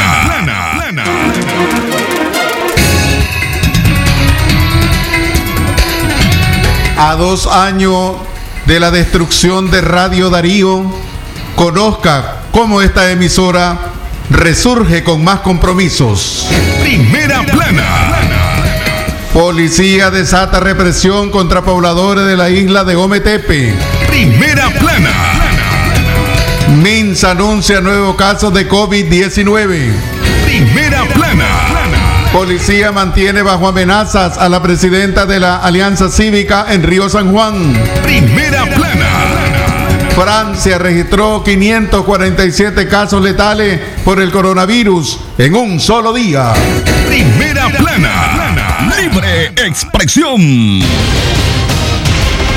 plana. A dos años de la destrucción de Radio Darío, conozca cómo esta emisora resurge con más compromisos. Primera plana. Policía desata represión contra pobladores de la isla de Ometepe. Primera plana. Anuncia nuevos casos de COVID-19. Primera plana. Policía mantiene bajo amenazas a la presidenta de la Alianza Cívica en Río San Juan. Primera plana. Francia registró 547 casos letales por el coronavirus en un solo día. Primera plana. Libre expresión.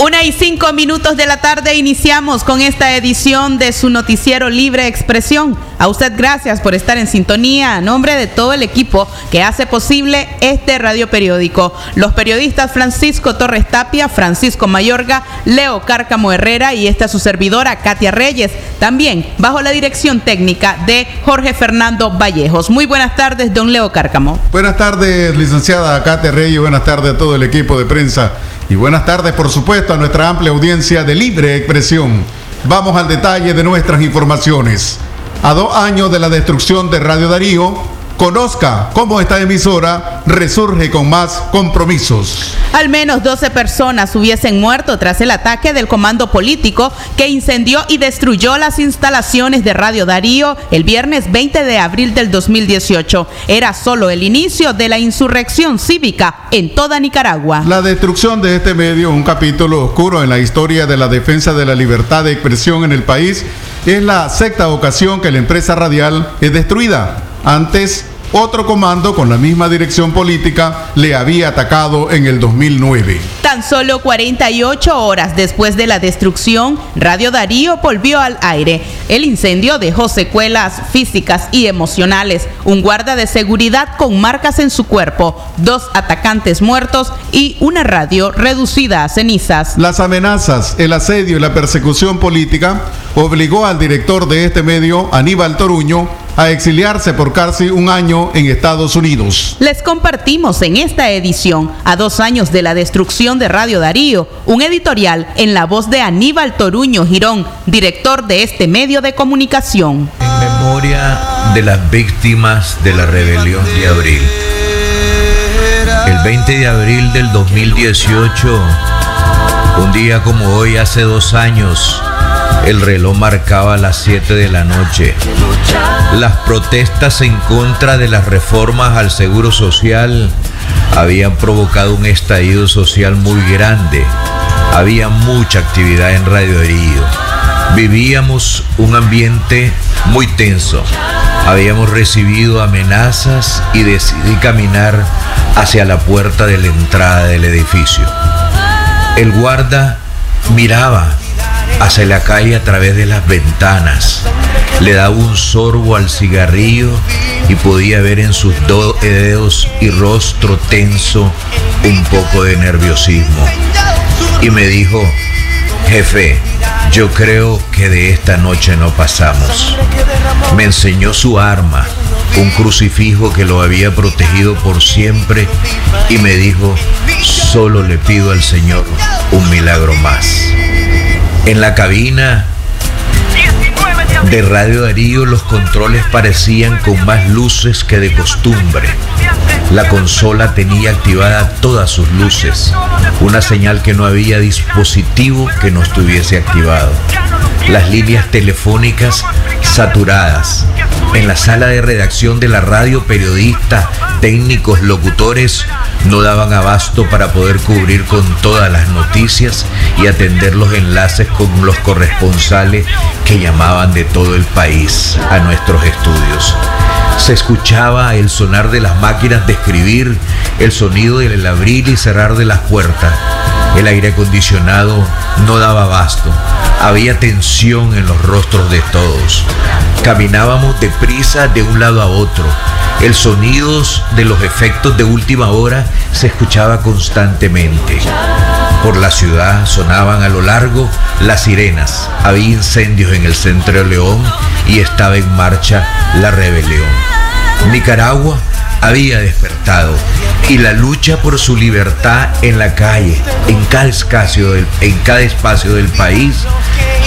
Una y cinco minutos de la tarde iniciamos con esta edición de su noticiero Libre Expresión. A usted gracias por estar en sintonía a nombre de todo el equipo que hace posible este radio periódico. Los periodistas Francisco Torres Tapia, Francisco Mayorga, Leo Cárcamo Herrera y esta su servidora Katia Reyes. También bajo la dirección técnica de Jorge Fernando Vallejos. Muy buenas tardes, don Leo Cárcamo. Buenas tardes, licenciada Katia Reyes. Buenas tardes a todo el equipo de prensa. Y buenas tardes, por supuesto, a nuestra amplia audiencia de libre expresión. Vamos al detalle de nuestras informaciones. A dos años de la destrucción de Radio Darío, conozca cómo esta emisora resurge con más compromisos. Al menos 12 personas hubiesen muerto tras el ataque del comando político que incendió y destruyó las instalaciones de Radio Darío el viernes 20 de abril del 2018. Era solo el inicio de la insurrección cívica en toda Nicaragua. La destrucción de este medio, un capítulo oscuro en la historia de la defensa de la libertad de expresión en el país, es la sexta ocasión que la empresa radial es destruida. Antes, otro comando con la misma dirección política le había atacado en el 2009. Tan solo 48 horas después de la destrucción, Radio Darío volvió al aire. El incendio dejó secuelas físicas y emocionales, un guarda de seguridad con marcas en su cuerpo, dos atacantes muertos y una radio reducida a cenizas. Las amenazas, el asedio y la persecución política obligó al director de este medio, Aníbal Toruño, a exiliarse por casi un año en Estados Unidos. Les compartimos en esta edición, a dos años de la destrucción de Radio Darío, un editorial en la voz de Aníbal Toruño Girón, director de este medio de comunicación. En memoria de las víctimas de la rebelión de abril. El 20 de abril del 2018, un día como hoy hace dos años, el reloj marcaba las 7 de la noche. Las protestas en contra de las reformas al Seguro Social habían provocado un estallido social muy grande. Había mucha actividad en Radio Darío. Vivíamos un ambiente muy tenso. Habíamos recibido amenazas y decidí caminar hacia la puerta de la entrada del edificio. El guarda miraba hacia la calle a través de las ventanas. Le daba un sorbo al cigarrillo y podía ver en sus dedos y rostro tenso un poco de nerviosismo. Y me dijo, jefe, yo creo que de esta noche no pasamos. Me enseñó su arma, un crucifijo que lo había protegido por siempre y me dijo, solo le pido al Señor un milagro más. En la cabina de Radio Darío los controles parecían con más luces que de costumbre. La consola tenía activada todas sus luces, una señal que no había dispositivo que no estuviese activado. las líneas telefónicas saturadas. En la sala de redacción de la radio, periodistas, técnicos, locutores no daban abasto para poder cubrir con todas las noticias y atender los enlaces con los corresponsales llamaban de todo el país a nuestros estudios. Se escuchaba el sonar de las máquinas de escribir, el sonido del abrir y cerrar de las puertas. El aire acondicionado no daba abasto. Había tensión en los rostros de todos. Caminábamos deprisa de un lado a otro. El sonido de los efectos de última hora se escuchaba constantemente. Por la ciudad sonaban a lo largo las sirenas. Había incendios en el centro de León y estaba en marcha la rebelión. Nicaragua había despertado y la lucha por su libertad en la calle, en cada espacio del, en cada espacio del país,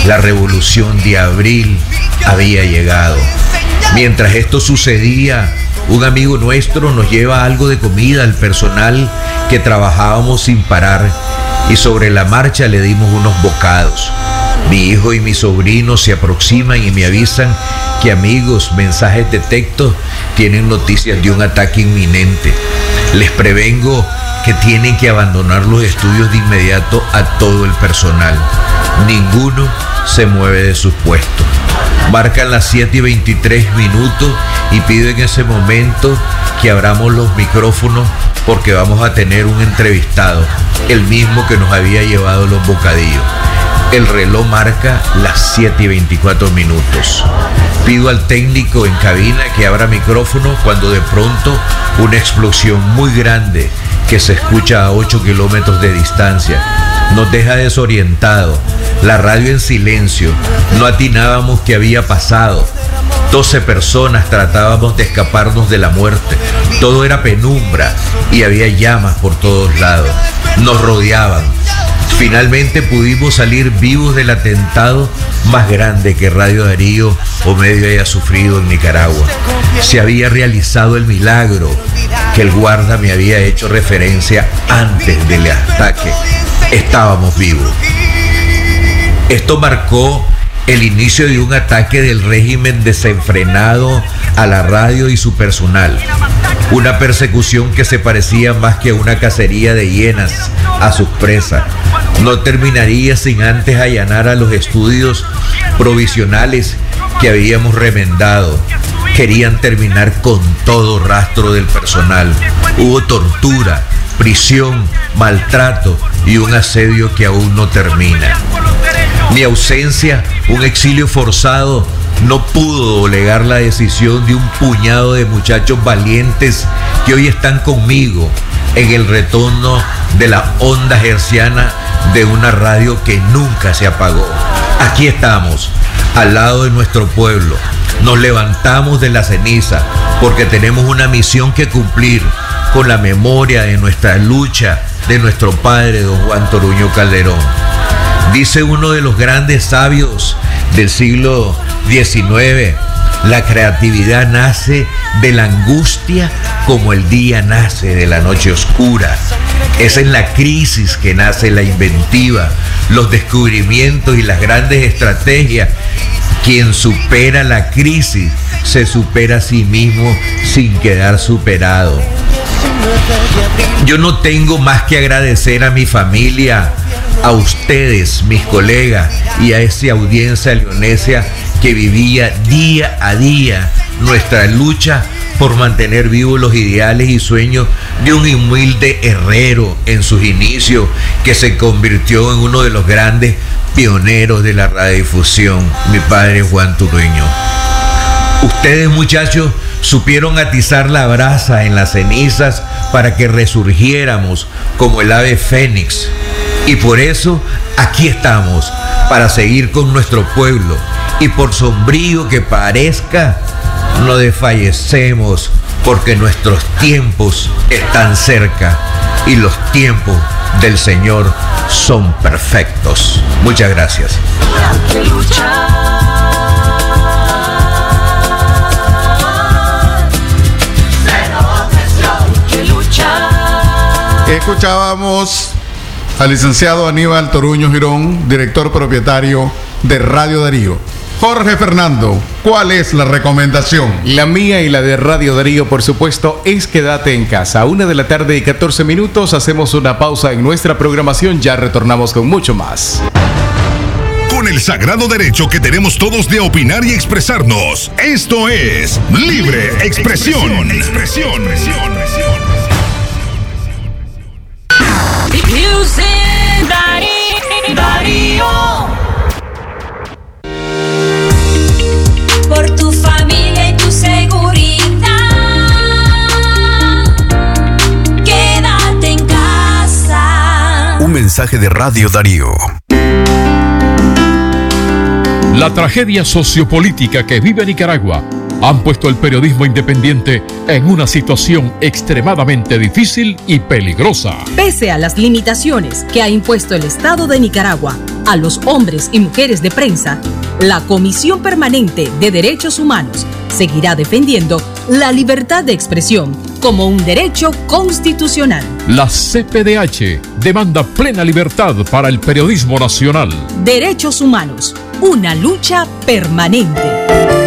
la revolución de abril había llegado. Mientras esto sucedía, un amigo nuestro nos lleva algo de comida al personal que trabajábamos sin parar y sobre la marcha le dimos unos bocados. Mi hijo y mi sobrino se aproximan y me avisan que amigos, mensajes de texto tienen noticias de un ataque inminente. Les prevengo que tienen que abandonar los estudios de inmediato a todo el personal. Ninguno se mueve de sus puestos. Marcan las 7 y 23 minutos y pido en ese momento que abramos los micrófonos porque vamos a tener un entrevistado, el mismo que nos había llevado los bocadillos. El reloj marca las 7 y 24 minutos. Pido al técnico en cabina que abra micrófono cuando de pronto una explosión muy grande que se escucha a 8 kilómetros de distancia nos deja desorientado. La radio en silencio. No atinábamos qué había pasado. 12 personas tratábamos de escaparnos de la muerte. Todo era penumbra y había llamas por todos lados. Nos rodeaban. Finalmente pudimos salir vivos del atentado más grande que Radio Darío o medio haya sufrido en Nicaragua. Se había realizado el milagro que el guarda me había hecho referencia antes del ataque. Estábamos vivos. Esto marcó el inicio de un ataque del régimen desenfrenado a la radio y su personal. Una persecución que se parecía más que a una cacería de hienas a sus presas. No terminaría sin antes allanar a los estudios provisionales que habíamos remendado. Querían terminar con todo rastro del personal. Hubo tortura, prisión, maltrato y un asedio que aún no termina. Mi ausencia, un exilio forzado, no pudo doblegar la decisión de un puñado de muchachos valientes que hoy están conmigo en el retorno de la onda herciana de una radio que nunca se apagó. Aquí estamos, al lado de nuestro pueblo. Nos levantamos de la ceniza porque tenemos una misión que cumplir con la memoria de nuestra lucha de nuestro padre, don Juan Toruño Calderón. Dice uno de los grandes sabios del siglo XIX, la creatividad nace de la angustia como el día nace de la noche oscura. Es en la crisis que nace la inventiva, los descubrimientos y las grandes estrategias. Quien supera la crisis se supera a sí mismo sin quedar superado. Yo no tengo más que agradecer a mi familia, a ustedes, mis colegas, y a esa audiencia leonesia que vivía día a día nuestra lucha por mantener vivos los ideales y sueños de un humilde herrero en sus inicios que se convirtió en uno de los grandes pioneros de la radiodifusión, mi padre Juan Turuño. Ustedes muchachos supieron atizar la brasa en las cenizas para que resurgiéramos como el ave fénix. Y por eso aquí estamos, para seguir con nuestro pueblo. Y por sombrío que parezca, no desfallecemos porque nuestros tiempos están cerca y los tiempos del Señor son perfectos. Muchas gracias. Escuchábamos al licenciado Aníbal Toruño Girón, director propietario de Radio Darío. Jorge Fernando, ¿cuál es la recomendación? La mía y la de Radio Darío, por supuesto, es quédate en casa. A una de la tarde y 14 minutos hacemos una pausa en nuestra programación, ya retornamos con mucho más. Con el sagrado derecho que tenemos todos de opinar y expresarnos, esto es Libre Expresión. Expresión. Por tu familia y tu seguridad. Quédate en casa. Un mensaje de Radio Darío. La tragedia sociopolítica que vive Nicaragua han puesto el periodismo independiente en una situación extremadamente difícil y peligrosa. Pese a las limitaciones que ha impuesto el Estado de Nicaragua a los hombres y mujeres de prensa, la Comisión Permanente de Derechos Humanos seguirá defendiendo la libertad de expresión como un derecho constitucional. La CPDH demanda plena libertad para el periodismo nacional. Derechos humanos, una lucha permanente.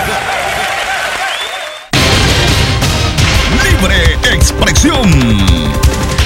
Expresión.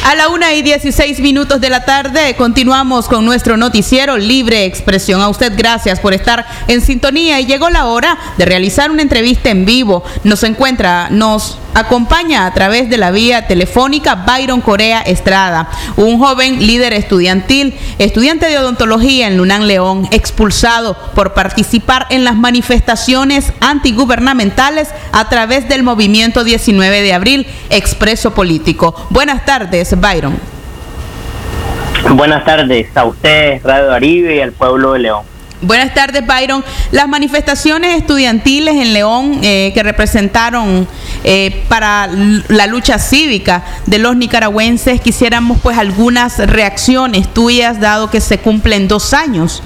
A la una y 16 minutos de la tarde continuamos con nuestro noticiero Libre Expresión. A usted gracias por estar en sintonía y llegó la hora de realizar una entrevista en vivo. Nos encuentra, nos acompaña a través de la vía telefónica Byron Corea Estrada, un joven líder estudiantil, estudiante de odontología en Lunán León, expulsado por participar en las manifestaciones antigubernamentales a través del movimiento 19 de abril, Expreso Político. Buenas tardes, Byron. Buenas tardes a usted, Radio Aribe y al pueblo de León. Buenas tardes, Byron. Las manifestaciones estudiantiles en León eh, que representaron eh, para la lucha cívica de los nicaragüenses, quisiéramos pues algunas reacciones tuyas, dado que se cumplen dos años.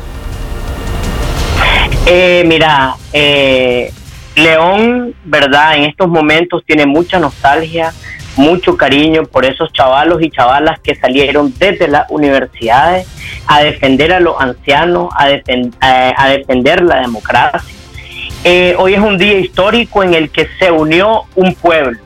Eh, mira, eh, León, ¿verdad? En estos momentos tiene mucha nostalgia, mucho cariño por esos chavalos y chavalas que salieron desde las universidades a defender a los ancianos, a, defen- eh, a defender la democracia. Eh, hoy es un día histórico en el que se unió un pueblo,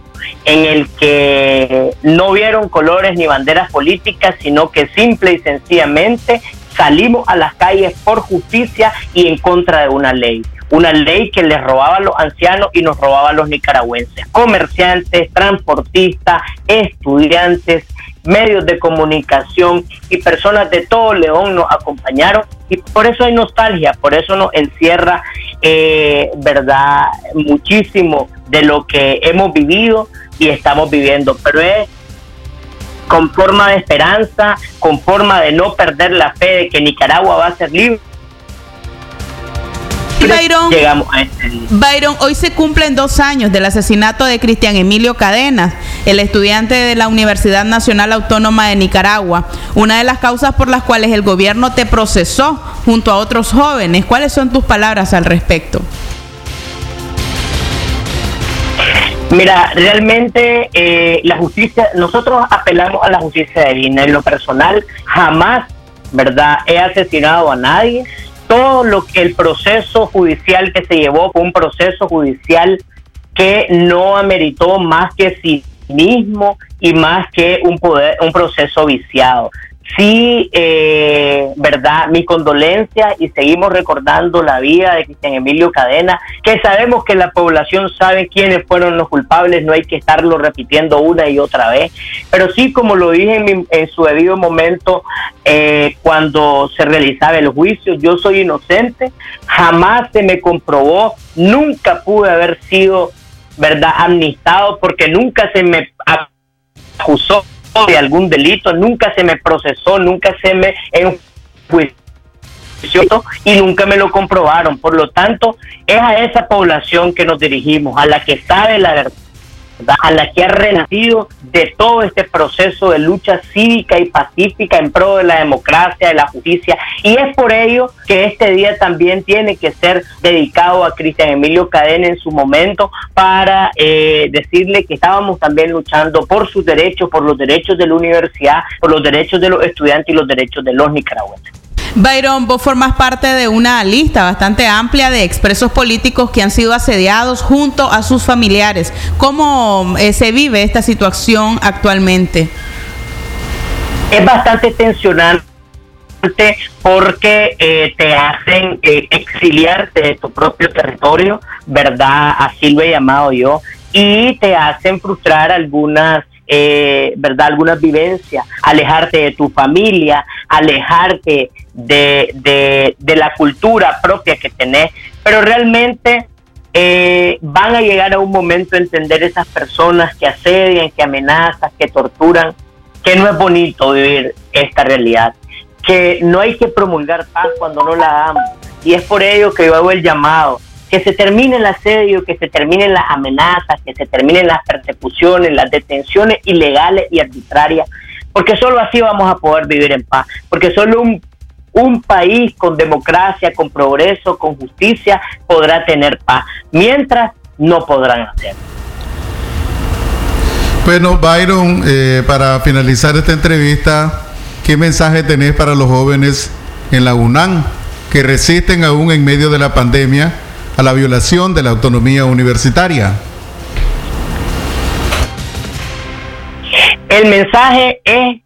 en el que no vieron colores ni banderas políticas, sino que simple y sencillamente salimos a las calles por justicia y en contra de una ley. Una ley que les robaba a los ancianos y nos robaba a los nicaragüenses. Comerciantes, transportistas, estudiantes, medios de comunicación y personas de todo León nos acompañaron y por eso hay nostalgia, por eso nos encierra, eh, ¿verdad? Muchísimo de lo que hemos vivido y estamos viviendo, pero es con forma de esperanza, con forma de no perder la fe de que Nicaragua va a ser libre. Y Byron, Llegamos a este día. Byron, hoy se cumplen dos años del asesinato de Cristian Emilio Cadenas, el estudiante de la Universidad Nacional Autónoma de Nicaragua. Una de las causas por las cuales el gobierno te procesó junto a otros jóvenes. ¿Cuáles son tus palabras al respecto? Mira, realmente eh, la justicia, nosotros apelamos a la justicia divina. En lo personal, jamás, ¿verdad? He asesinado a nadie. Todo lo que el proceso judicial que se llevó fue un proceso judicial que no ameritó más que cinismo y más que un poder, un proceso viciado. Sí, eh, verdad, mi condolencia y seguimos recordando la vida de Cristian Emilio Cadena, que sabemos que la población sabe quiénes fueron los culpables, no hay que estarlo repitiendo una y otra vez, pero sí, como lo dije en, su debido momento, eh, cuando se realizaba el juicio, yo soy inocente, jamás se me comprobó, nunca pude haber sido, verdad, amnistado porque nunca se me acusó de algún delito, nunca se me procesó, nunca se me enjuició y nunca me lo comprobaron. Por lo tanto, es a esa población que nos dirigimos, a la que sabe la verdad a la que ha renacido de todo este proceso de lucha cívica y pacífica en pro de la democracia, de la justicia. Y es por ello que este día también tiene que ser dedicado a Cristian Emilio Cadena en su momento para eh, decirle que estábamos también luchando por sus derechos, por los derechos de la universidad, por los derechos de los estudiantes y los derechos de los nicaragüenses. Byron, vos formas parte de una lista bastante amplia de expresos políticos que han sido asediados junto a sus familiares. ¿Cómo eh, se vive esta situación actualmente? Es bastante tensionante porque eh, te hacen eh, exiliarte de tu propio territorio, ¿verdad? Así lo he llamado yo, y te hacen frustrar algunas eh, ¿verdad? Algunas vivencias, alejarte de tu familia, alejarte de, la cultura propia que tenés, pero realmente eh, van a llegar a un momento a entender esas personas que asedian, que amenazan, que torturan, que no es bonito vivir esta realidad, que no hay que promulgar paz cuando no la damos. Y es por ello que yo hago el llamado que se termine el asedio, que se terminen las amenazas, que se terminen las persecuciones, las detenciones ilegales y arbitrarias, porque solo así vamos a poder vivir en paz, porque solo un, un país con democracia, con progreso, con justicia podrá tener paz, mientras no podrán hacerlo. Bueno, Byron, eh, para finalizar esta entrevista, ¿qué mensaje tenés para los jóvenes en la UNAM que resisten aún en medio de la pandemia a la violación de la autonomía universitaria. El mensaje es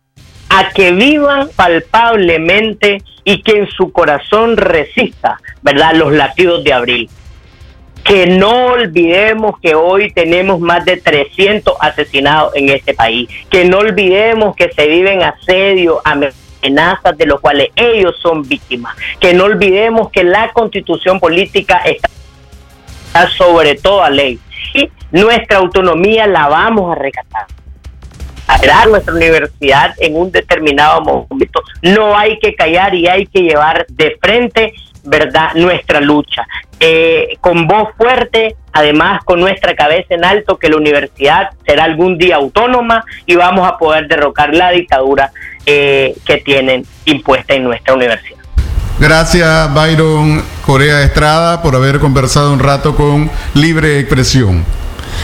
a que vivan palpablemente y que en su corazón resista, ¿verdad? Los latidos de abril. Que no olvidemos que hoy tenemos más de 300 asesinados en este país. Que no olvidemos que se viven asedio, amenazas de los cuales ellos son víctimas. Que no olvidemos que la constitución política está sobre toda ley. Y nuestra autonomía la vamos a rescatar. Dar nuestra universidad en un determinado momento. No hay que callar y hay que llevar de frente, ¿verdad?, nuestra lucha. Eh, con voz fuerte, además con nuestra cabeza en alto, que la universidad será algún día autónoma y vamos a poder derrocar la dictadura eh, que tienen impuesta en nuestra universidad. Gracias Byron Corea Estrada por haber conversado un rato con Libre Expresión.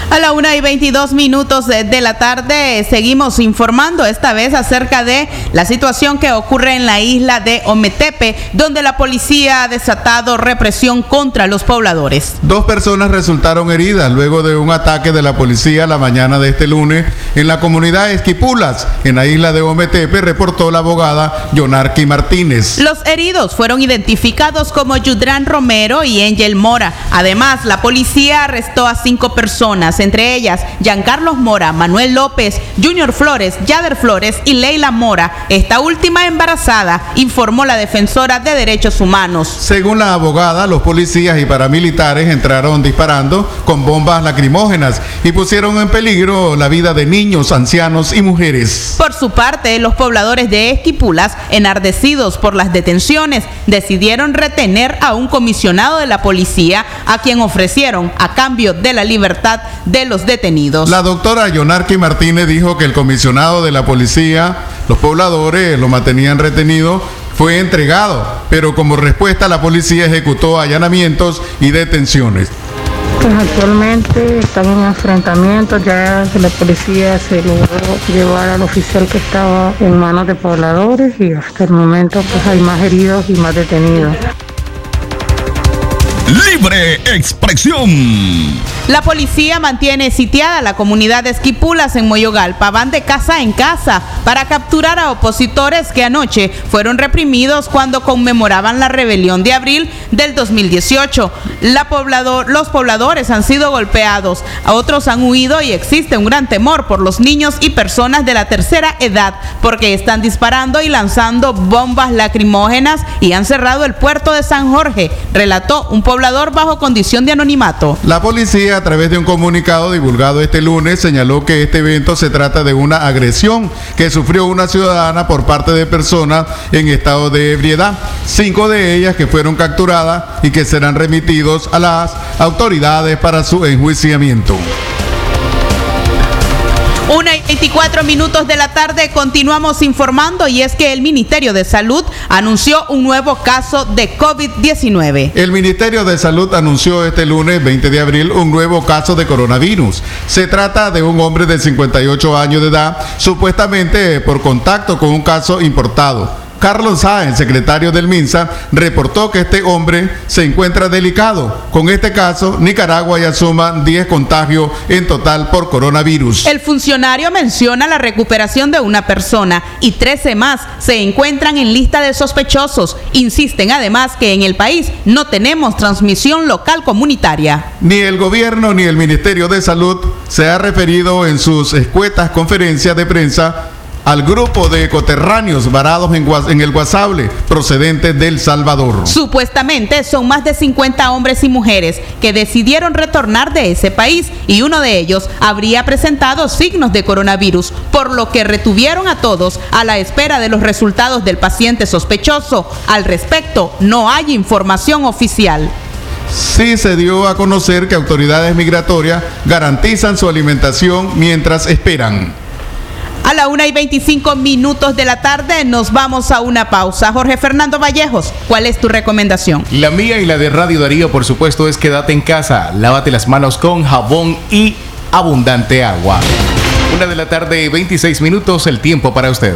A la una y 22 minutos de, la tarde seguimos informando esta vez acerca de la situación que ocurre en la isla de Ometepe, donde la policía ha desatado represión contra los pobladores. Dos personas resultaron heridas luego de un ataque de la policía la mañana de este lunes en la comunidad Esquipulas, en la isla de Ometepe, reportó la abogada Yonarqui Martínez. Los heridos fueron identificados como Yudran Romero y Angel Mora. Además, la policía arrestó a cinco personas entre ellas Giancarlos Mora, Manuel López, Junior Flores, Yader Flores y Leila Mora, esta última embarazada, informó la defensora de derechos humanos. Según la abogada, los policías y paramilitares entraron disparando con bombas lacrimógenas y pusieron en peligro la vida de niños, ancianos y mujeres. Por su parte, los pobladores de Esquipulas, enardecidos por las detenciones, decidieron retener a un comisionado de la policía a quien ofrecieron, a cambio de la libertad, de los detenidos. La doctora Yonarqui Martínez dijo que el comisionado de la policía, los pobladores lo mantenían retenido, fue entregado, pero como respuesta la policía ejecutó allanamientos y detenciones. Pues actualmente están en enfrentamiento, ya la policía se logró llevar al oficial que estaba en manos de pobladores y hasta el momento pues hay más heridos y más detenidos. Libre expresión. La policía mantiene sitiada la comunidad de Esquipulas en Moyogalpa. Van de casa en casa para capturar a opositores que anoche fueron reprimidos cuando conmemoraban la rebelión de abril del 2018. La poblador, los pobladores han sido golpeados, a otros han huido y existe un gran temor por los niños y personas de la tercera edad porque están disparando y lanzando bombas lacrimógenas y han cerrado el puerto de San Jorge, relató un bajo condición de anonimato. La policía, a través de un comunicado divulgado este lunes, señaló que este evento se trata de una agresión que sufrió una ciudadana por parte de personas en estado de ebriedad. Cinco de ellas que fueron capturadas y que serán remitidos a las autoridades para su enjuiciamiento. Una y 24 minutos de la tarde continuamos informando y es que el Ministerio de Salud anunció un nuevo caso de COVID-19. El Ministerio de Salud anunció este lunes 20 de abril un nuevo caso de coronavirus. Se trata de un hombre de 58 años de edad, supuestamente por contacto con un caso importado. Carlos Sáenz, secretario del MINSA, reportó que este hombre se encuentra delicado. Con este caso, Nicaragua ya suma 10 contagios en total por coronavirus. El funcionario menciona la recuperación de una persona y 13 más se encuentran en lista de sospechosos. Insisten además que en el país no tenemos transmisión local comunitaria. Ni el gobierno ni el Ministerio de Salud se ha referido en sus escuetas conferencias de prensa al grupo de coterráneos varados en, en, el Guasable, procedentes del Salvador. Supuestamente son más de 50 hombres y mujeres que decidieron retornar de ese país y uno de ellos habría presentado signos de coronavirus, por lo que retuvieron a todos a la espera de los resultados del paciente sospechoso. Al respecto, no hay información oficial. Sí se dio a conocer que autoridades migratorias garantizan su alimentación mientras esperan. A la una y 25 minutos de la tarde nos vamos a una pausa. Jorge Fernando Vallejos, ¿cuál es tu recomendación? La mía y la de Radio Darío, por supuesto, es quédate en casa, lávate las manos con jabón y abundante agua. Una de la tarde, 26 minutos, el tiempo para usted.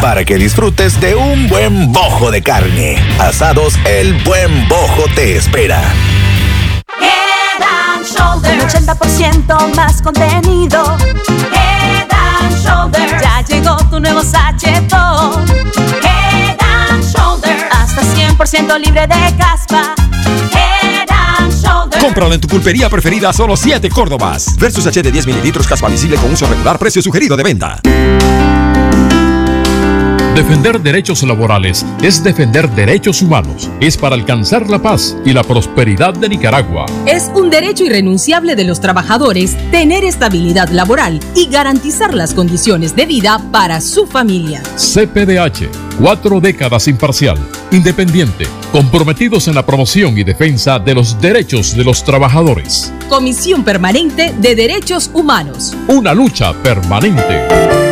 para que disfrutes de un buen bojo de carne. Asados, el buen bojo te espera. Head and Shoulders. Un 80% más contenido. Head and Shoulders. Ya llegó tu nuevo sachetón. Head and Shoulders. Hasta 100% libre de caspa. Head and Shoulders. Cómpralo en tu pulpería preferida a solo 7 Córdobas. Versus H de 10 mililitros caspa visible con uso regular, precio sugerido de venta. Defender derechos laborales es defender derechos humanos, es para alcanzar la paz y la prosperidad de Nicaragua. Es un derecho irrenunciable de los trabajadores tener estabilidad laboral y garantizar las condiciones de vida para su familia. CPDH, cuatro décadas imparcial, independiente, comprometidos en la promoción y defensa de los derechos de los trabajadores. Comisión Permanente de Derechos Humanos. Una lucha permanente.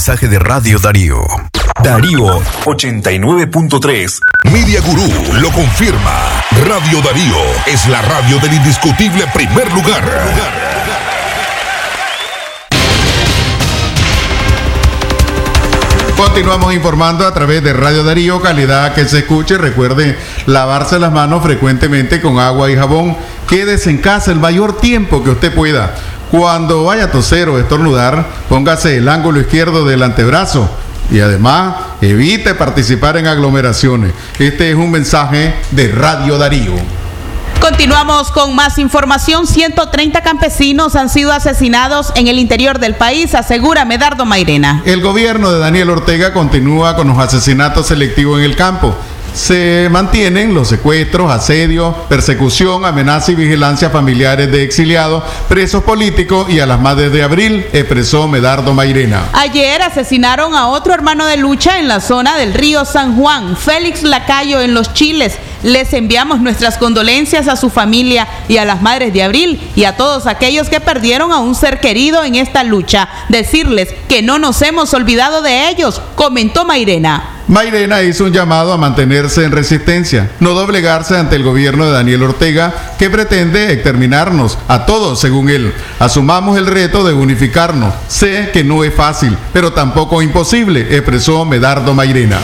Mensaje de Radio Darío. Darío 89.3. Media Gurú lo confirma. Radio Darío es la radio del indiscutible primer lugar. Continuamos informando a través de Radio Darío, calidad que se escuche. Recuerde lavarse las manos frecuentemente con agua y jabón. quédese en casa el mayor tiempo que usted pueda. Cuando vaya a toser o estornudar, póngase el ángulo izquierdo del antebrazo y además evite participar en aglomeraciones. Este es un mensaje de Radio Darío. Continuamos con más información. 130 campesinos han sido asesinados en el interior del país, asegura Medardo Mairena. El gobierno de Daniel Ortega continúa con los asesinatos selectivos en el campo se mantienen los secuestros, asedios, persecución, amenaza y vigilancia familiares de exiliados, presos políticos y a las madres de abril, expresó Medardo Mairena. Ayer asesinaron a otro hermano de lucha en la zona del río San Juan, Félix Lacayo en Los Chiles. Les enviamos nuestras condolencias a su familia y a las madres de abril y a todos aquellos que perdieron a un ser querido en esta lucha. Decirles que no nos hemos olvidado de ellos, comentó Mairena. Mairena hizo un llamado a mantenerse en resistencia, no doblegarse ante el gobierno de Daniel Ortega, que pretende exterminarnos a todos, según él. Asumamos el reto de unificarnos. Sé que no es fácil, pero tampoco imposible, expresó Medardo Mairena.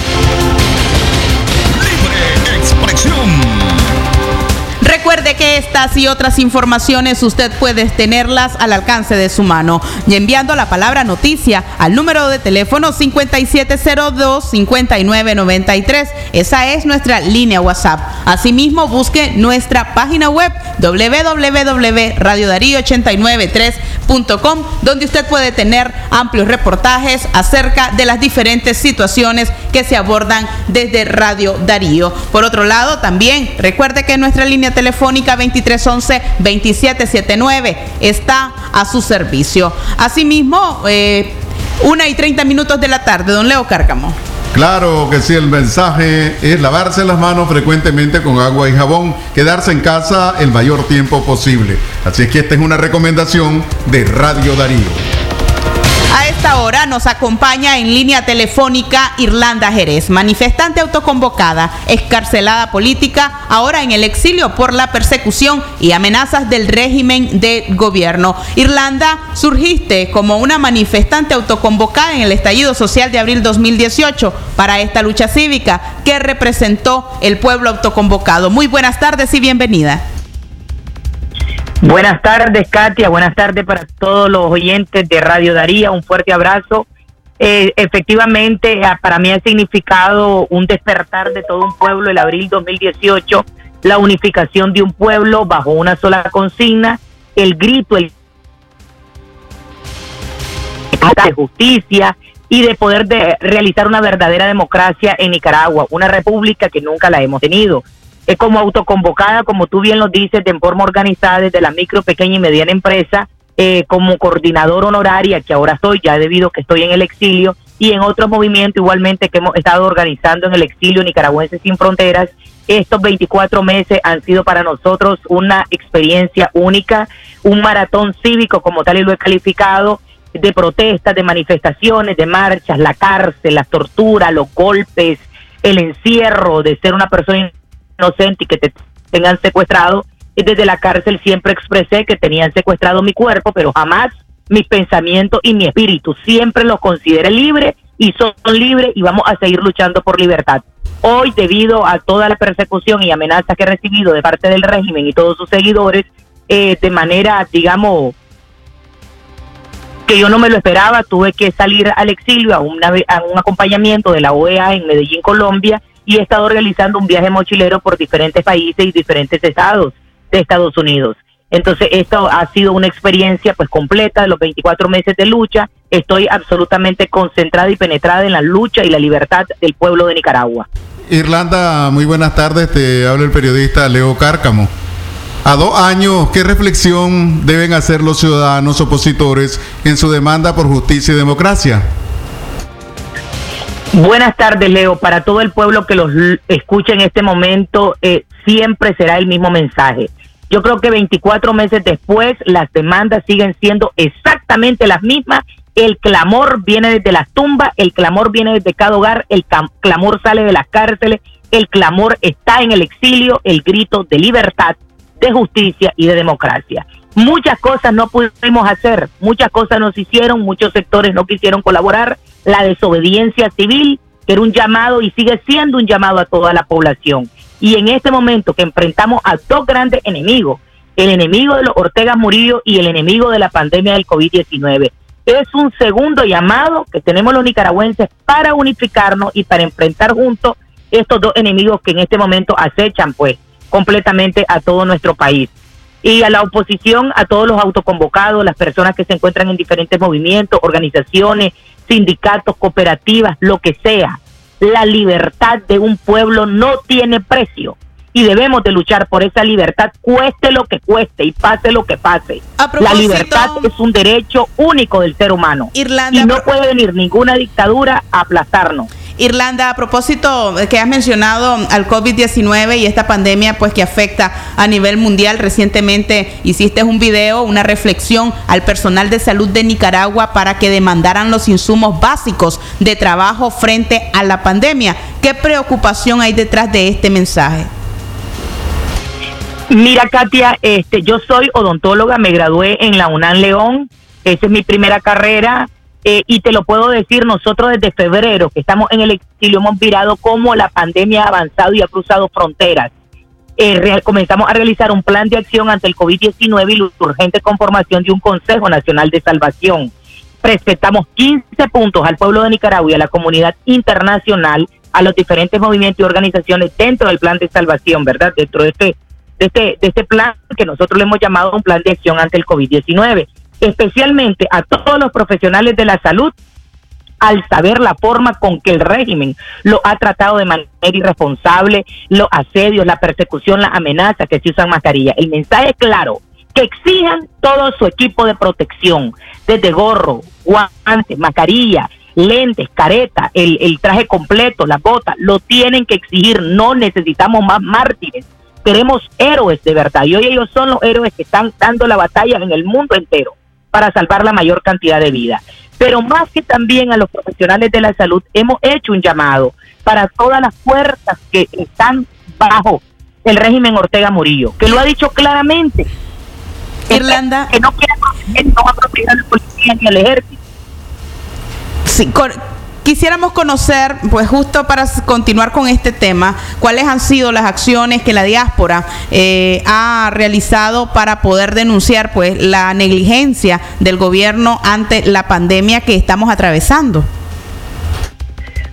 Recuerde que estas y otras informaciones usted puede tenerlas al alcance de su mano y enviando la palabra noticia al número de teléfono 5702-5993. Esa es nuestra línea WhatsApp. Asimismo, busque nuestra página web www.radiodarío893.com donde usted puede tener amplios reportajes acerca de las diferentes situaciones que se abordan desde Radio Darío. Por otro lado, también recuerde que nuestra línea telefónica 2311-2779 está a su servicio. Asimismo, eh, una y 30 minutos de la tarde, don Leo Cárcamo. Claro que sí, el mensaje es lavarse las manos frecuentemente con agua y jabón, quedarse en casa el mayor tiempo posible. Así es que esta es una recomendación de Radio Darío. Esta hora nos acompaña en línea telefónica Irlanda Jerez, manifestante autoconvocada, escarcelada política, ahora en el exilio por la persecución y amenazas del régimen de gobierno. Irlanda, surgiste como una manifestante autoconvocada en el estallido social de abril 2018 para esta lucha cívica que representó el pueblo autoconvocado. Muy buenas tardes y bienvenida. Buenas tardes, Katia. Buenas tardes para todos los oyentes de Radio Daría. Un fuerte abrazo. Eh, efectivamente, ah, para mí ha significado un despertar de todo un pueblo el abril 2018, la unificación de un pueblo bajo una sola consigna, el grito, el de justicia y de poder de realizar una verdadera democracia en Nicaragua, una república que nunca la hemos tenido es como autoconvocada, como tú bien lo dices, de forma organizada desde la micro, pequeña y mediana empresa, eh, como coordinador honoraria, que ahora soy, ya debido a que estoy en el exilio, y en otro movimiento igualmente que hemos estado organizando en el exilio Nicaragüense Sin Fronteras. Estos 24 meses han sido para nosotros una experiencia única, un maratón cívico como tal y lo he calificado, de protestas, de manifestaciones, de marchas, la cárcel, la tortura, los golpes, el encierro de ser una persona inocente y que te tengan secuestrado. Desde la cárcel siempre expresé que tenían secuestrado mi cuerpo, pero jamás mis pensamientos y mi espíritu. Siempre los consideré libres y son libres y vamos a seguir luchando por libertad. Hoy, debido a toda la persecución y amenaza que he recibido de parte del régimen y todos sus seguidores, eh, de manera, digamos, que yo no me lo esperaba, tuve que salir al exilio a un acompañamiento de la OEA en Medellín, Colombia, y he estado realizando un viaje mochilero por diferentes países y diferentes estados de Estados Unidos. Entonces, esto ha sido una experiencia pues completa de los 24 meses de lucha. Estoy absolutamente concentrada y penetrada en la lucha y la libertad del pueblo de Nicaragua. Irlanda, muy buenas tardes. Te habla el periodista Leo Cárcamo. A dos años, ¿qué reflexión deben hacer los ciudadanos opositores en su demanda por justicia y democracia? Buenas tardes, Leo. Para todo el pueblo que los escucha en este momento, eh, siempre será el mismo mensaje. Yo creo que 24 meses después, las demandas siguen siendo exactamente las mismas. El clamor viene desde las tumbas, el clamor viene desde cada hogar, el clamor sale de las cárceles, el clamor está en el exilio, el grito de libertad, de justicia y de democracia. Muchas cosas no pudimos hacer, muchas cosas nos hicieron, muchos sectores no quisieron colaborar, la desobediencia civil, que era un llamado y sigue siendo un llamado a toda la población. Y en este momento que enfrentamos a dos grandes enemigos, el enemigo de los Ortega Murillo y el enemigo de la pandemia del COVID-19. Es un segundo llamado que tenemos los nicaragüenses para unificarnos y para enfrentar juntos estos dos enemigos que en este momento acechan pues completamente a todo nuestro país. Y a la oposición, a todos los autoconvocados, las personas que se encuentran en diferentes movimientos, organizaciones, sindicatos, cooperativas, lo que sea. La libertad de un pueblo no tiene precio y debemos de luchar por esa libertad, cueste lo que cueste y pase lo que pase. La libertad es un derecho único del ser humano y no puede venir ninguna dictadura a aplazarnos. Irlanda, a propósito que has mencionado al COVID-19 y esta pandemia pues que afecta a nivel mundial, recientemente hiciste un video, una reflexión al personal de salud de Nicaragua para que demandaran los insumos básicos de trabajo frente a la pandemia. ¿Qué preocupación hay detrás de este mensaje? Mira, Katia, este, yo soy odontóloga, me gradué en la UNAM León, esa es mi primera carrera, eh, y te lo puedo decir, nosotros desde febrero, que estamos en el exilio, hemos mirado cómo la pandemia ha avanzado y ha cruzado fronteras. Eh, comenzamos a realizar un plan de acción ante el COVID-19 y la urgente conformación de un Consejo Nacional de Salvación. Presentamos 15 puntos al pueblo de Nicaragua y a la comunidad internacional, a los diferentes movimientos y organizaciones dentro del plan de salvación, ¿verdad? Dentro de este, de este, de este plan que nosotros le hemos llamado un plan de acción ante el COVID-19 especialmente a todos los profesionales de la salud al saber la forma con que el régimen lo ha tratado de manera irresponsable, los asedios, la persecución, la amenaza que se usan mascarilla. El mensaje es claro, que exijan todo su equipo de protección, desde gorro, guantes, mascarilla, lentes, careta, el, el traje completo, las botas, lo tienen que exigir, no necesitamos más mártires, queremos héroes de verdad y hoy ellos son los héroes que están dando la batalla en el mundo entero para salvar la mayor cantidad de vidas. Pero más que también a los profesionales de la salud, hemos hecho un llamado para todas las fuerzas que están bajo el régimen Ortega Murillo, que lo ha dicho claramente. Irlanda. Que, no quiere proteger, no va a proteger a la policía ni al ejército. Sí, Quisiéramos conocer, pues justo para continuar con este tema, cuáles han sido las acciones que la diáspora eh, ha realizado para poder denunciar pues la negligencia del gobierno ante la pandemia que estamos atravesando.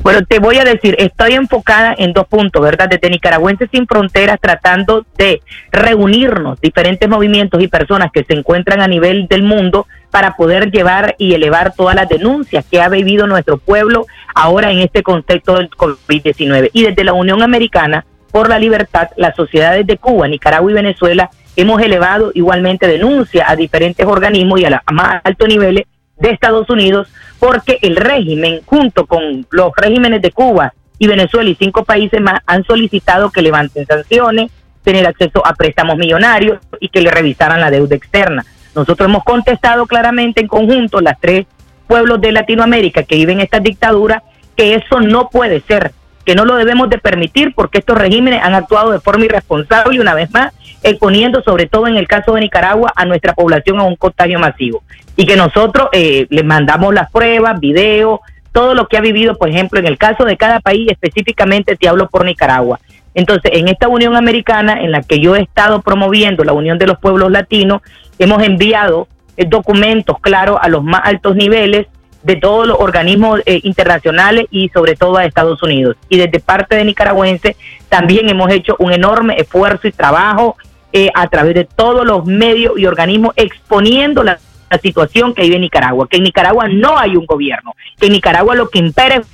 Bueno, te voy a decir, estoy enfocada en dos puntos, ¿verdad? Desde Nicaragüenses sin Fronteras, tratando de reunirnos diferentes movimientos y personas que se encuentran a nivel del mundo para poder llevar y elevar todas las denuncias que ha vivido nuestro pueblo ahora en este contexto del COVID-19. Y desde la Unión Americana por la Libertad, las sociedades de Cuba, Nicaragua y Venezuela hemos elevado igualmente denuncias a diferentes organismos y a, a más altos niveles de Estados Unidos porque el régimen, junto con los regímenes de Cuba y Venezuela y cinco países más, han solicitado que levanten sanciones, tener acceso a préstamos millonarios y que le revisaran la deuda externa. Nosotros hemos contestado claramente en conjunto, las tres pueblos de Latinoamérica que viven esta dictadura, que eso no puede ser, que no lo debemos de permitir porque estos regímenes han actuado de forma irresponsable y una vez más exponiendo sobre todo en el caso de Nicaragua a nuestra población a un contagio masivo y que nosotros eh, les mandamos las pruebas, videos, todo lo que ha vivido, por ejemplo, en el caso de cada país, específicamente te hablo por Nicaragua. Entonces, en esta Unión Americana, en la que yo he estado promoviendo la Unión de los Pueblos Latinos, hemos enviado eh, documentos, claro, a los más altos niveles de todos los organismos eh, internacionales y sobre todo a Estados Unidos. Y desde parte de nicaragüense también hemos hecho un enorme esfuerzo y trabajo eh, a través de todos los medios y organismos exponiendo la, situación que hay en Nicaragua, que en Nicaragua no hay un gobierno, que en Nicaragua lo que impera es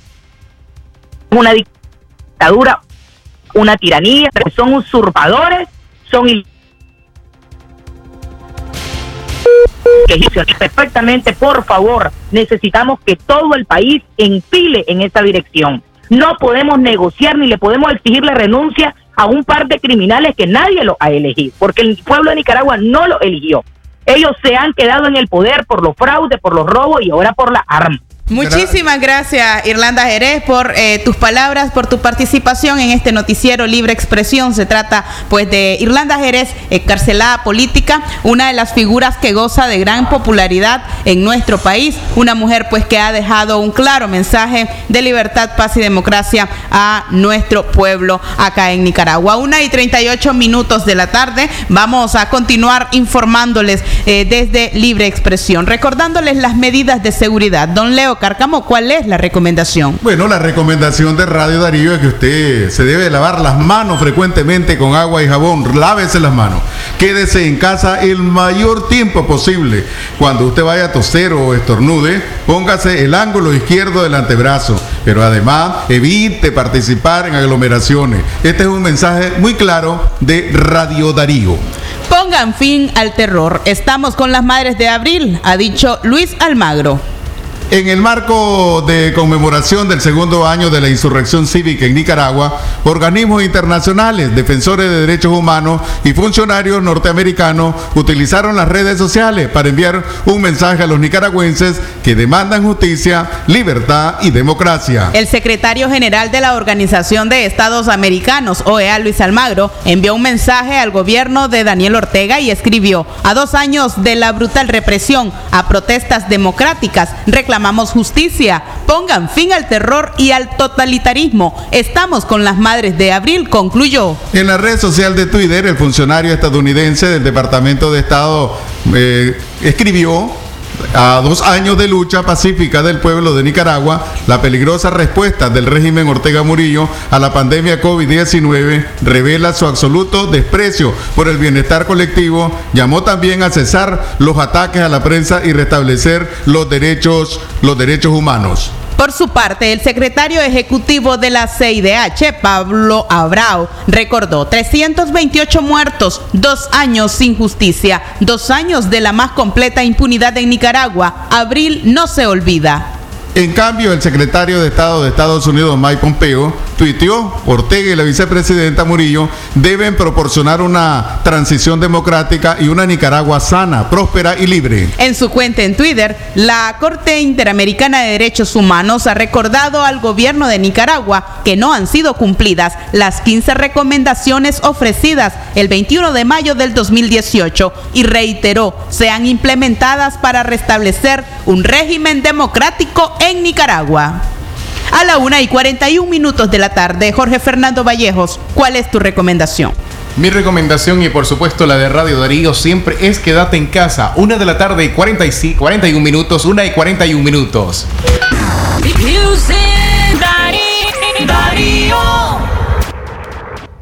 una dictadura, una tiranía, son usurpadores, son que perfectamente, por favor, necesitamos que todo el país empile en esa dirección. No podemos negociar ni le podemos exigir la renuncia a un par de criminales que nadie lo ha elegido, porque el pueblo de Nicaragua no lo eligió. Ellos se han quedado en el poder por los fraudes, por los robos y ahora por la arma. Muchísimas gracias, Irlanda Jerez, por eh, tus palabras, por tu participación en este noticiero Libre Expresión. Se trata, pues, de Irlanda Jerez, carcelada política, una de las figuras que goza de gran popularidad en nuestro país, una mujer, pues, que ha dejado un claro mensaje de libertad, paz y democracia a nuestro pueblo acá en Nicaragua. Una y 38 minutos de la tarde, vamos a continuar informándoles eh, desde Libre Expresión, recordándoles las medidas de seguridad. Don Leo Carcamo, ¿cuál es la recomendación? Bueno, la recomendación de Radio Darío es que usted se debe lavar las manos frecuentemente con agua y jabón. Lávese las manos. Quédese en casa el mayor tiempo posible. Cuando usted vaya a toser o estornude, póngase el ángulo izquierdo del antebrazo. Pero además, evite participar en aglomeraciones. Este es un mensaje muy claro de Radio Darío. Pongan fin al terror. Estamos con las madres de abril, ha dicho Luis Almagro. En el marco de conmemoración del segundo año de la insurrección cívica en Nicaragua, organismos internacionales, defensores de derechos humanos y funcionarios norteamericanos utilizaron las redes sociales para enviar un mensaje a los nicaragüenses que demandan justicia, libertad y democracia. El secretario general de la Organización de Estados Americanos, OEA, Luis Almagro, envió un mensaje al gobierno de Daniel Ortega y escribió, a dos años de la brutal represión a protestas democráticas, reclamando Amamos justicia. Pongan fin al terror y al totalitarismo. Estamos con las madres de abril, concluyó. En la red social de Twitter, el funcionario estadounidense del Departamento de Estado eh, escribió a dos años de lucha pacífica del pueblo de Nicaragua, la peligrosa respuesta del régimen Ortega Murillo a la pandemia COVID-19 revela su absoluto desprecio por el bienestar colectivo. Llamó también a cesar los ataques a la prensa y restablecer los derechos, los derechos humanos. Por su parte, el secretario ejecutivo de la CIDH, Pablo Abrao, recordó 328 muertos, dos años sin justicia, dos años de la más completa impunidad en Nicaragua. Abril no se olvida. En cambio, el secretario de Estado de Estados Unidos, Mike Pompeo, tuiteó, Ortega y la vicepresidenta Murillo deben proporcionar una transición democrática y una Nicaragua sana, próspera y libre. En su cuenta en Twitter, la Corte Interamericana de Derechos Humanos ha recordado al gobierno de Nicaragua que no han sido cumplidas las 15 recomendaciones ofrecidas el 21 de mayo del 2018 y reiteró sean implementadas para restablecer un régimen democrático en Nicaragua. A la una y 41 minutos de la tarde, Jorge Fernando Vallejos, ¿cuál es tu recomendación? Mi recomendación y por supuesto la de Radio Darío siempre es quédate en casa. Una de la tarde y 41 minutos, una y 41 minutos.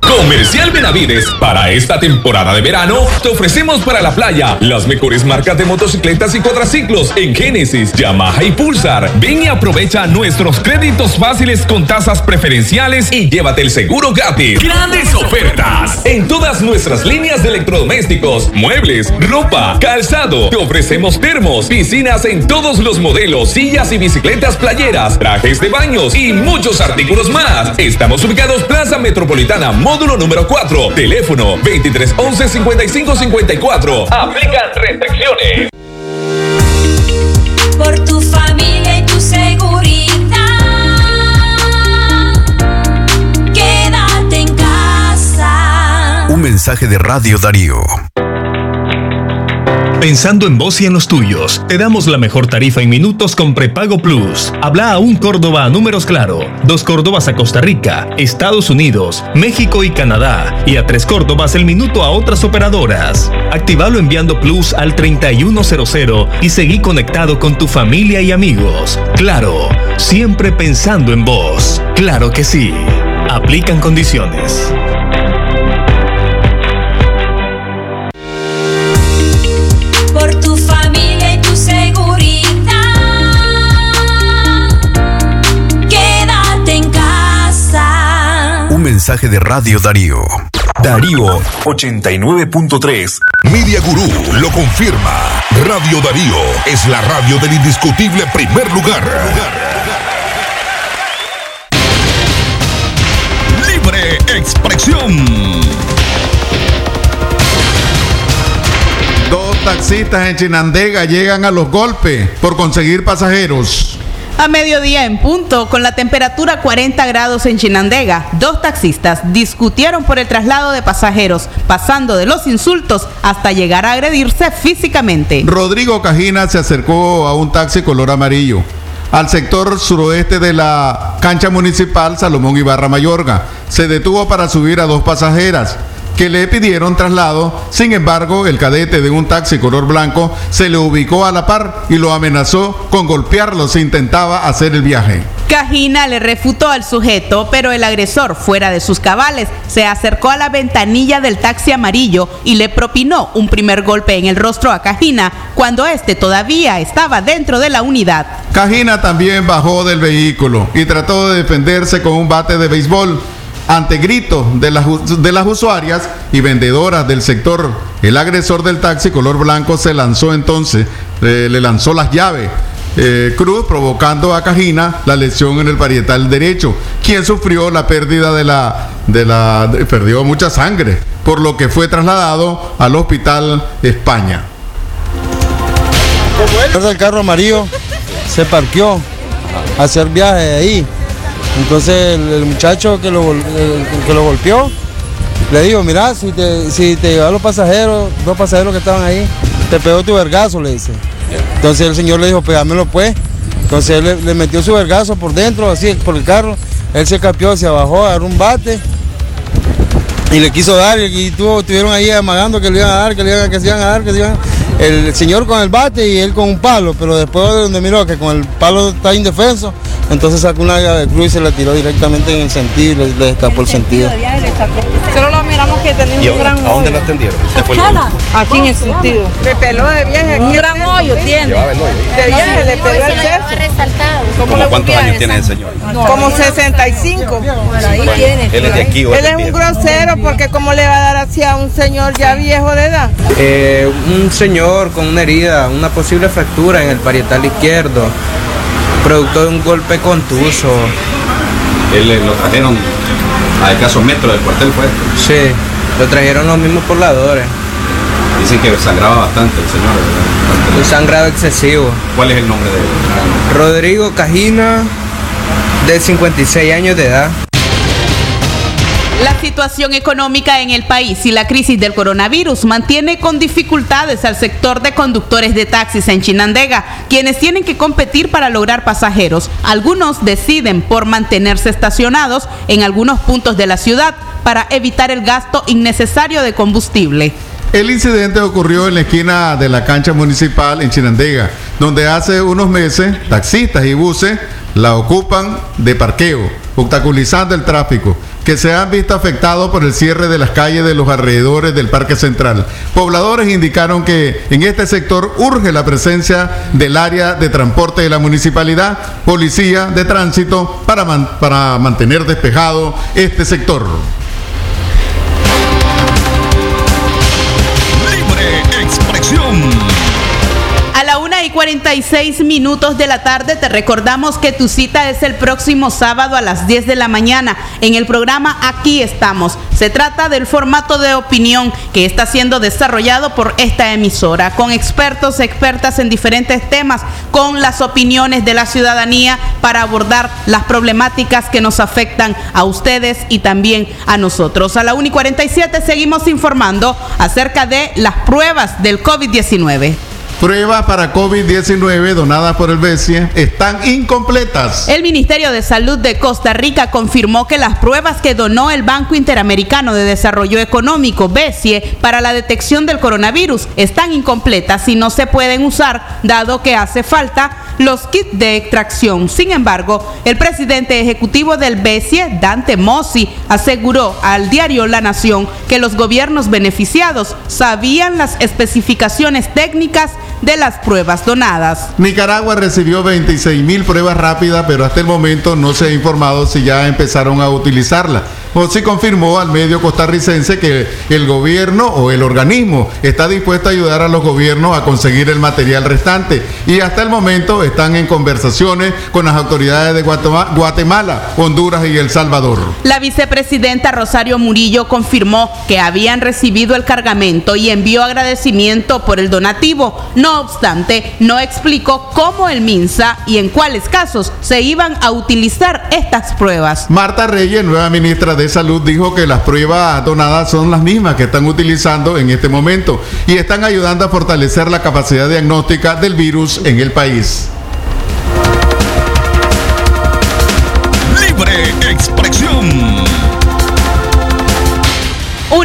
Comercial Benavides, para esta temporada de verano, te ofrecemos para la playa las mejores marcas de motocicletas y cuadraciclos en Genesis, Yamaha y Pulsar. Ven y aprovecha nuestros créditos fáciles con tasas preferenciales y llévate el seguro gratis. Grandes ofertas en todas nuestras líneas de electrodomésticos, muebles, ropa, calzado. Te ofrecemos termos, piscinas en todos los modelos, sillas y bicicletas playeras, trajes de baños y muchos artículos más. Estamos ubicados Plaza Metropolitana, módulo número 4. Teléfono 2311 5554. Aplican restricciones. Por tu familia y tu seguridad. Quédate en casa. Un mensaje de Radio Darío. Pensando en vos y en los tuyos, te damos la mejor tarifa en minutos con Prepago Plus. Habla a un Córdoba a números claro, dos Córdobas a Costa Rica, Estados Unidos, México y Canadá, y a tres Córdobas el minuto a otras operadoras. Activalo enviando Plus al 3100 y seguí conectado con tu familia y amigos. Claro, siempre pensando en vos. Claro que sí. Aplican condiciones. Mensaje de Radio Darío. Darío 89.3. Media Gurú lo confirma. Radio Darío es la radio del indiscutible primer lugar. Libre expresión. Dos taxistas en Chinandega llegan a los golpes por conseguir pasajeros. A mediodía en punto, con la temperatura 40 grados en Chinandega, dos taxistas discutieron por el traslado de pasajeros, pasando de los insultos hasta llegar a agredirse físicamente. Rodrigo Cajina se acercó a un taxi color amarillo al sector suroeste de la cancha municipal Salomón Ibarra Mayorga. Se detuvo para subir a dos pasajeras que le pidieron traslado. Sin embargo, el cadete de un taxi color blanco se le ubicó a la par y lo amenazó con golpearlo si intentaba hacer el viaje. Cajina le refutó al sujeto, pero el agresor, fuera de sus cabales, se acercó a la ventanilla del taxi amarillo y le propinó un primer golpe en el rostro a Cajina cuando éste todavía estaba dentro de la unidad. Cajina también bajó del vehículo y trató de defenderse con un bate de béisbol ante gritos de las, de las usuarias y vendedoras del sector. El agresor del taxi color blanco se lanzó entonces, eh, le lanzó las llaves. Eh, Cruz provocando a Cajina la lesión en el parietal derecho, quien sufrió la pérdida de la, de la, perdió mucha sangre, por lo que fue trasladado al hospital España. El carro amarillo se parqueó a hacer viaje ahí entonces el, muchacho que lo, que lo golpeó le dijo, mira, si te, si te llevan los pasajeros, dos pasajeros que estaban ahí, te pegó tu vergazo, le dice. Entonces el señor le dijo, pegámelo pues. Entonces él le, metió su vergazo por dentro, así, por el carro. Él se capió, se bajó, agarró un bate y le quiso dar y, tuvo, estuvieron ahí amagando que le iban a dar, que le iban, que se iban a dar, que se iban El señor con el bate y él con un palo, pero después de donde miró que con el palo está indefenso, entonces sacó una de cruz y se la tiró directamente en el sentido, le, le el sentido. Solo lo miramos que tenía un gran ¿A dónde la atendieron? Aquí en el sentido. Le peló de viaje. Un gran hoyo tiene. De viaje, le peló el queso. cuántos años tiene el señor? Como 65. ahí tiene. Él es de aquí. Él es un grosero porque cómo le va a dar así a un señor ya viejo de edad. Eh, un señor con una herida, una posible fractura en el parietal izquierdo producto de un golpe contuso. Él lo trajeron a escasos metros del cuartel, ¿fue? Sí, lo trajeron los mismos pobladores. Dicen que sangraba bastante el señor. Un sangrado excesivo. ¿Cuál es el nombre de él? Rodrigo Cajina, de 56 años de edad. La situación económica en el país y la crisis del coronavirus mantiene con dificultades al sector de conductores de taxis en Chinandega, quienes tienen que competir para lograr pasajeros. Algunos deciden por mantenerse estacionados en algunos puntos de la ciudad para evitar el gasto innecesario de combustible. El incidente ocurrió en la esquina de la cancha municipal en Chinandega, donde hace unos meses taxistas y buses la ocupan de parqueo, obstaculizando el tráfico que se han visto afectados por el cierre de las calles de los alrededores del Parque Central. Pobladores indicaron que en este sector urge la presencia del área de transporte de la municipalidad, policía de tránsito, para, para mantener despejado este sector. 46 minutos de la tarde te recordamos que tu cita es el próximo sábado a las 10 de la mañana en el programa Aquí estamos. Se trata del formato de opinión que está siendo desarrollado por esta emisora con expertos, expertas en diferentes temas, con las opiniones de la ciudadanía para abordar las problemáticas que nos afectan a ustedes y también a nosotros. A la 1 y 47 seguimos informando acerca de las pruebas del COVID-19. Pruebas para COVID-19 donadas por el BESIE están incompletas. El Ministerio de Salud de Costa Rica confirmó que las pruebas que donó el Banco Interamericano de Desarrollo Económico, BESIE, para la detección del coronavirus están incompletas y no se pueden usar, dado que hace falta los kits de extracción. Sin embargo, el presidente ejecutivo del BESIE, Dante Mossi, aseguró al diario La Nación que los gobiernos beneficiados sabían las especificaciones técnicas de las pruebas donadas. Nicaragua recibió 26 mil pruebas rápidas, pero hasta el momento no se ha informado si ya empezaron a utilizarla. José confirmó al medio costarricense que el gobierno o el organismo está dispuesto a ayudar a los gobiernos a conseguir el material restante y hasta el momento están en conversaciones con las autoridades de Guatema- Guatemala, Honduras y El Salvador. La vicepresidenta Rosario Murillo confirmó que habían recibido el cargamento y envió agradecimiento por el donativo. No obstante, no explicó cómo el MINSA y en cuáles casos se iban a utilizar estas pruebas. Marta Reyes, nueva ministra de Salud, dijo que las pruebas donadas son las mismas que están utilizando en este momento y están ayudando a fortalecer la capacidad diagnóstica del virus en el país. Libre expresión.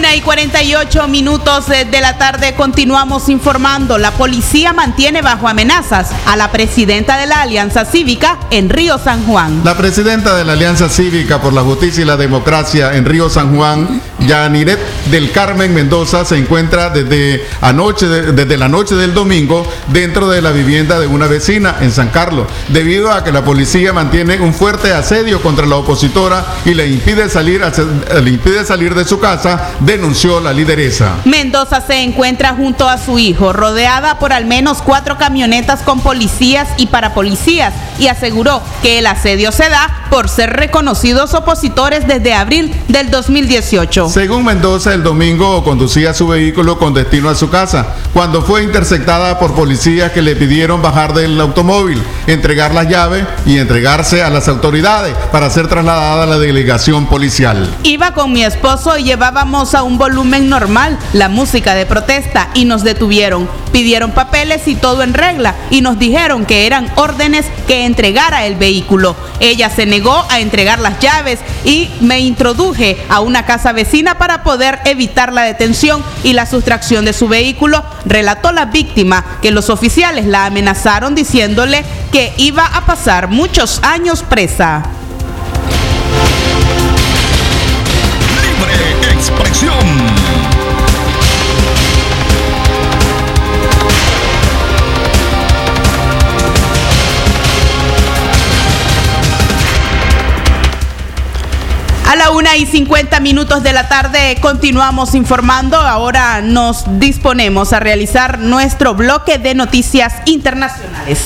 Una y 48 minutos de la tarde continuamos informando. La policía mantiene bajo amenazas a la presidenta de la Alianza Cívica en Río San Juan. La presidenta de la Alianza Cívica por la Justicia y la Democracia en Río San Juan, Yaniret del Carmen Mendoza, se encuentra desde, anoche, desde la noche del domingo dentro de la vivienda de una vecina en San Carlos, debido a que la policía mantiene un fuerte asedio contra la opositora y le impide salir, le impide salir de su casa, denunció la lideresa. Mendoza se encuentra junto a su hijo, rodeada por al menos cuatro camionetas con policías y parapolicías, y aseguró que el asedio se da por ser reconocidos opositores desde abril del 2018. Según Mendoza, el domingo conducía su vehículo con destino a su casa, cuando fue interceptada por policías que le pidieron bajar del automóvil, entregar las llaves y entregarse a las autoridades para ser trasladada a la delegación policial. Iba con mi esposo y llevábamos a un volumen normal la música de protesta y nos detuvieron. Pidieron papeles y todo en regla y nos dijeron que eran órdenes que entregara el vehículo. Ella se negó a entregar las llaves y me introduje a una casa vecina para poder evitar la detención y la sustracción de su vehículo. Relató la víctima que los oficiales la amenazaron diciéndole que iba a pasar muchos años presa. A la una y 50 minutos de la tarde continuamos informando. Ahora nos disponemos a realizar nuestro bloque de noticias internacionales.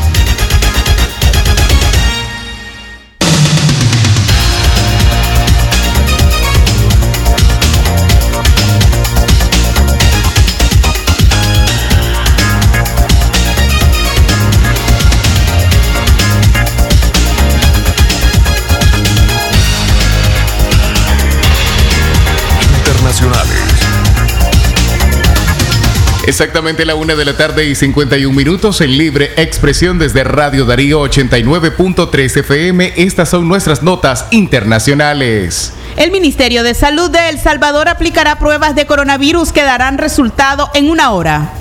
Exactamente la una de la tarde y 51 minutos en libre expresión desde Radio Darío 89.3 FM. Estas son nuestras notas internacionales. El Ministerio de Salud de El Salvador aplicará pruebas de coronavirus que darán resultado en una hora.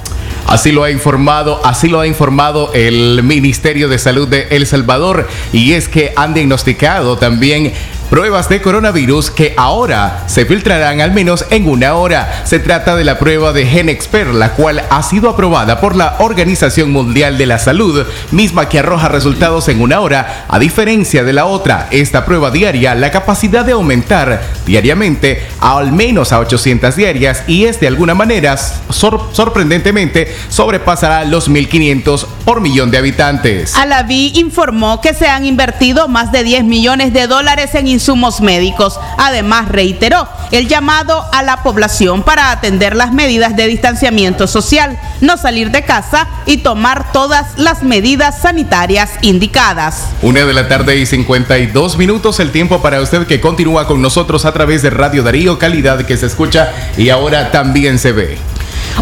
Así lo ha informado, así lo ha informado el Ministerio de Salud de El Salvador y es que han diagnosticado también pruebas de coronavirus que ahora se filtrarán al menos en una hora. Se trata de la prueba de GenExpert, la cual ha sido aprobada por la Organización Mundial de la Salud, misma que arroja resultados en una hora, a diferencia de la otra. Esta prueba diaria, la capacidad de aumentar diariamente a al menos a 800 diarias y es de alguna manera sor- sorprendentemente sobrepasará los 1500 por millón de habitantes. Alaví informó que se han invertido más de 10 millones de dólares en insumos médicos. Además, reiteró el llamado a la población para atender las medidas de distanciamiento social, no salir de casa y tomar todas las medidas sanitarias indicadas. Una de la tarde y 52 minutos, el tiempo para usted que continúa con nosotros a través de Radio Darío, calidad que se escucha y ahora también se ve.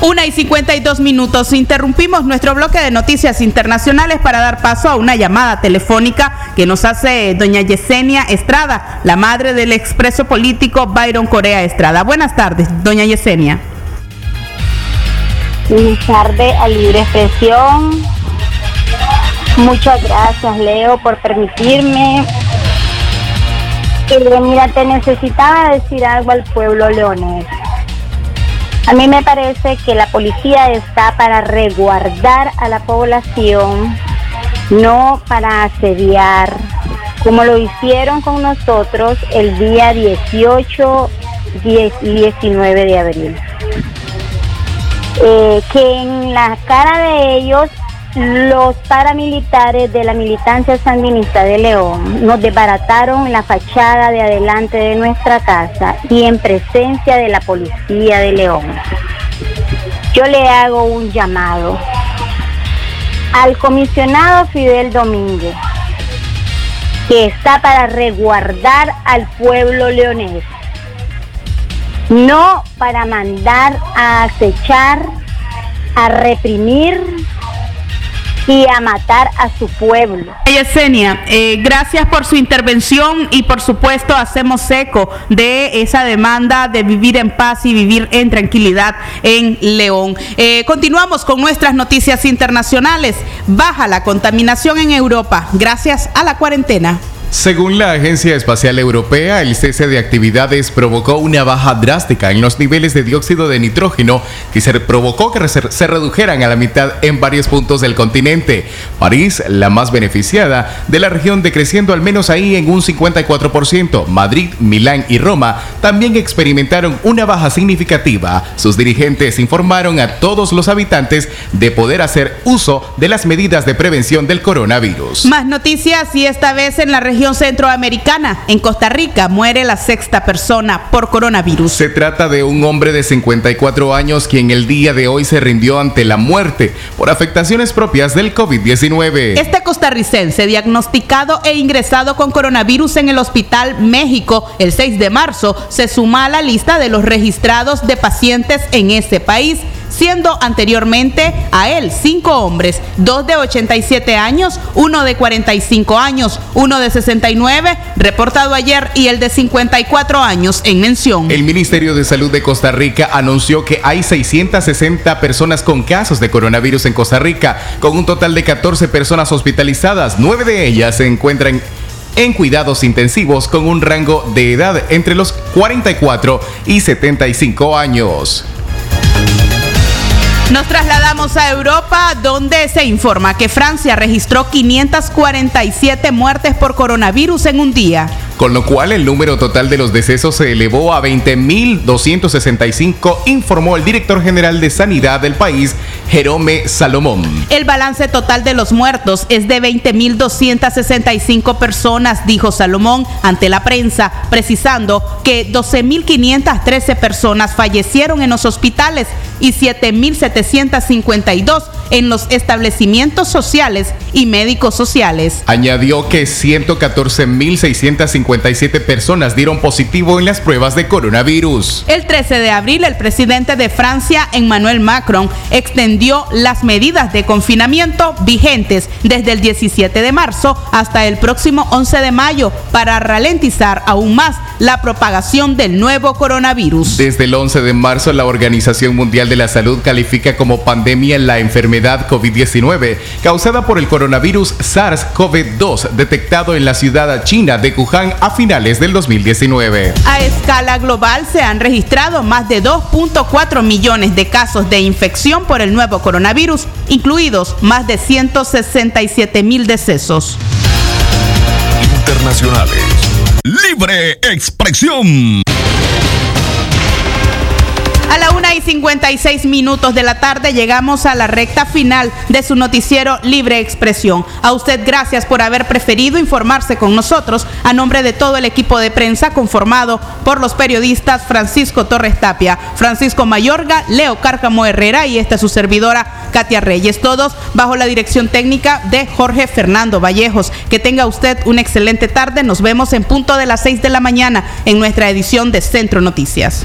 Una y 52 minutos. Interrumpimos nuestro bloque de noticias internacionales para dar paso a una llamada telefónica que nos hace doña Yesenia Estrada, la madre del expreso político Byron Corea Estrada. Buenas tardes, doña Yesenia. Buenas tardes a Libre Expresión. Muchas gracias, Leo, por permitirme. Eh, mira, te necesitaba decir algo al pueblo leonés. A mí me parece que la policía está para resguardar a la población, no para asediar, como lo hicieron con nosotros el día 18 y 19 de abril. Eh, que en la cara de ellos los paramilitares de la militancia sandinista de León nos desbarataron la fachada de adelante de nuestra casa y en presencia de la policía de León. Yo le hago un llamado al comisionado Fidel Domínguez, que está para resguardar al pueblo leonés, no para mandar a acechar, a reprimir y a matar a su pueblo. Yesenia, eh, gracias por su intervención y por supuesto hacemos eco de esa demanda de vivir en paz y vivir en tranquilidad en León. Eh, continuamos con nuestras noticias internacionales. Baja la contaminación en Europa gracias a la cuarentena. Según la Agencia Espacial Europea, el cese de actividades provocó una baja drástica en los niveles de dióxido de nitrógeno que se provocó que se redujeran a la mitad en varios puntos del continente. París, la más beneficiada de la región, decreciendo al menos ahí en un 54%. Madrid, Milán y Roma también experimentaron una baja significativa. Sus dirigentes informaron a todos los habitantes de poder hacer uso de las medidas de prevención del coronavirus. Más noticias y esta vez en la región centroamericana. En Costa Rica muere la sexta persona por coronavirus. Se trata de un hombre de 54 años quien el día de hoy se rindió ante la muerte por afectaciones propias del COVID-19. Este costarricense diagnosticado e ingresado con coronavirus en el Hospital México el 6 de marzo se suma a la lista de los registrados de pacientes en ese país siendo anteriormente a él cinco hombres, dos de 87 años, uno de 45 años, uno de 69, reportado ayer, y el de 54 años en mención. El Ministerio de Salud de Costa Rica anunció que hay 660 personas con casos de coronavirus en Costa Rica, con un total de 14 personas hospitalizadas, nueve de ellas se encuentran en cuidados intensivos con un rango de edad entre los 44 y 75 años. Nos trasladamos a Europa, donde se informa que Francia registró 547 muertes por coronavirus en un día con lo cual el número total de los decesos se elevó a 20.265, informó el director general de Sanidad del país, Jerome Salomón. El balance total de los muertos es de 20.265 personas, dijo Salomón ante la prensa, precisando que 12.513 personas fallecieron en los hospitales y 7.752 en los establecimientos sociales y médicos sociales. Añadió que 114.650 57 personas dieron positivo en las pruebas de coronavirus. El 13 de abril, el presidente de Francia, Emmanuel Macron, extendió las medidas de confinamiento vigentes desde el 17 de marzo hasta el próximo 11 de mayo para ralentizar aún más la propagación del nuevo coronavirus. Desde el 11 de marzo, la Organización Mundial de la Salud califica como pandemia la enfermedad COVID-19 causada por el coronavirus SARS-CoV-2 detectado en la ciudad china de Wuhan a finales del 2019. A escala global se han registrado más de 2.4 millones de casos de infección por el nuevo coronavirus, incluidos más de 167 mil decesos. Internacionales. Libre expresión. A la una y 56 minutos de la tarde llegamos a la recta final de su noticiero Libre Expresión. A usted gracias por haber preferido informarse con nosotros a nombre de todo el equipo de prensa conformado por los periodistas Francisco Torres Tapia, Francisco Mayorga, Leo Cárcamo Herrera y esta su servidora Katia Reyes. Todos bajo la dirección técnica de Jorge Fernando Vallejos. Que tenga usted una excelente tarde. Nos vemos en punto de las 6 de la mañana en nuestra edición de Centro Noticias